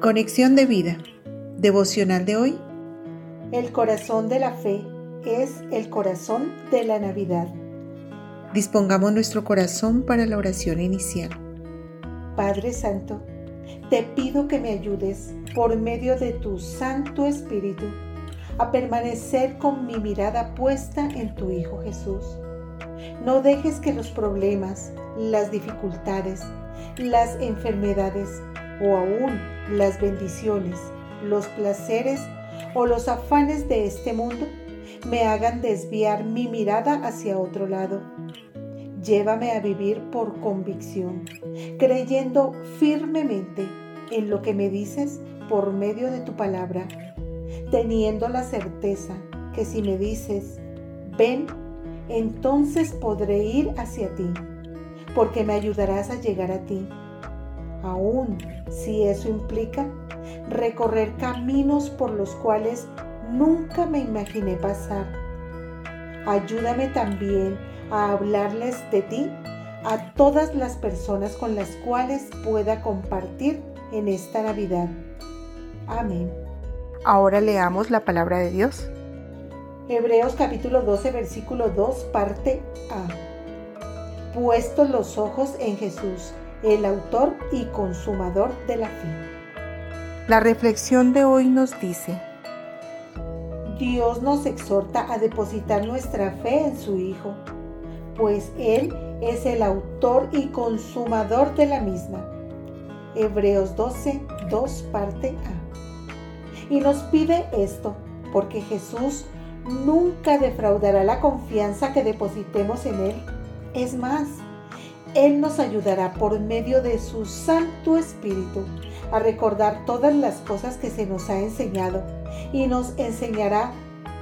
Conexión de vida. Devocional de hoy. El corazón de la fe es el corazón de la Navidad. Dispongamos nuestro corazón para la oración inicial. Padre Santo, te pido que me ayudes por medio de tu Santo Espíritu a permanecer con mi mirada puesta en tu Hijo Jesús. No dejes que los problemas, las dificultades, las enfermedades o aún las bendiciones, los placeres o los afanes de este mundo me hagan desviar mi mirada hacia otro lado. Llévame a vivir por convicción, creyendo firmemente en lo que me dices por medio de tu palabra, teniendo la certeza que si me dices, ven, entonces podré ir hacia ti, porque me ayudarás a llegar a ti, aun si eso implica recorrer caminos por los cuales nunca me imaginé pasar. Ayúdame también a hablarles de ti a todas las personas con las cuales pueda compartir en esta Navidad. Amén. Ahora leamos la palabra de Dios. Hebreos capítulo 12 versículo 2 parte A. Puestos los ojos en Jesús, el autor y consumador de la fe. La reflexión de hoy nos dice, Dios nos exhorta a depositar nuestra fe en su Hijo, pues Él es el autor y consumador de la misma. Hebreos 12, 2 parte A. Y nos pide esto, porque Jesús nunca defraudará la confianza que depositemos en Él. Es más, Él nos ayudará por medio de su Santo Espíritu a recordar todas las cosas que se nos ha enseñado y nos enseñará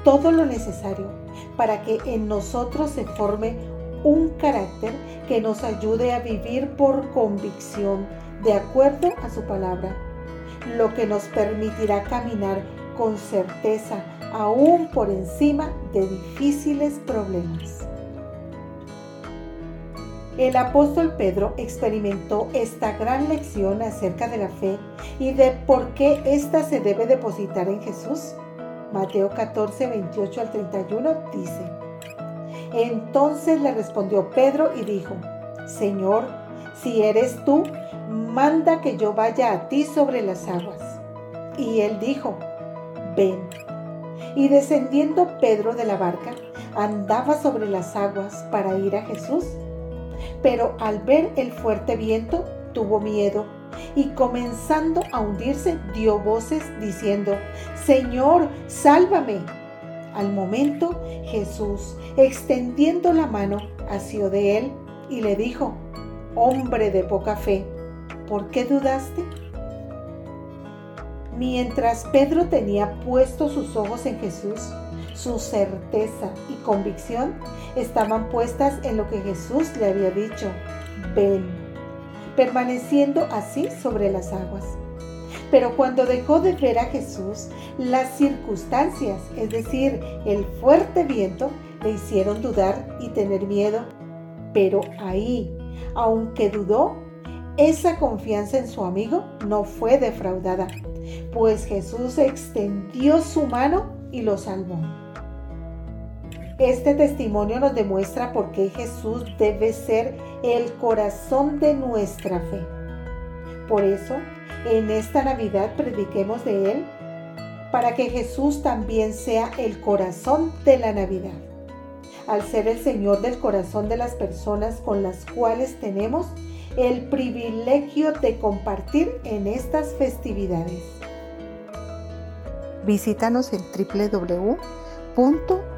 todo lo necesario para que en nosotros se forme un carácter que nos ayude a vivir por convicción de acuerdo a su palabra, lo que nos permitirá caminar con certeza aún por encima de difíciles problemas. El apóstol Pedro experimentó esta gran lección acerca de la fe y de por qué ésta se debe depositar en Jesús. Mateo 14, 28 al 31 dice, Entonces le respondió Pedro y dijo, Señor, si eres tú, manda que yo vaya a ti sobre las aguas. Y él dijo, ven. Y descendiendo Pedro de la barca, andaba sobre las aguas para ir a Jesús pero al ver el fuerte viento tuvo miedo y comenzando a hundirse dio voces diciendo, Señor, sálvame. Al momento Jesús, extendiendo la mano, asió de él y le dijo, Hombre de poca fe, ¿por qué dudaste? Mientras Pedro tenía puestos sus ojos en Jesús, su certeza y convicción estaban puestas en lo que Jesús le había dicho, ven, permaneciendo así sobre las aguas. Pero cuando dejó de ver a Jesús, las circunstancias, es decir, el fuerte viento, le hicieron dudar y tener miedo. Pero ahí, aunque dudó, esa confianza en su amigo no fue defraudada, pues Jesús extendió su mano y lo salvó. Este testimonio nos demuestra por qué Jesús debe ser el corazón de nuestra fe. Por eso, en esta Navidad prediquemos de Él, para que Jesús también sea el corazón de la Navidad, al ser el Señor del corazón de las personas con las cuales tenemos el privilegio de compartir en estas festividades. Visítanos en www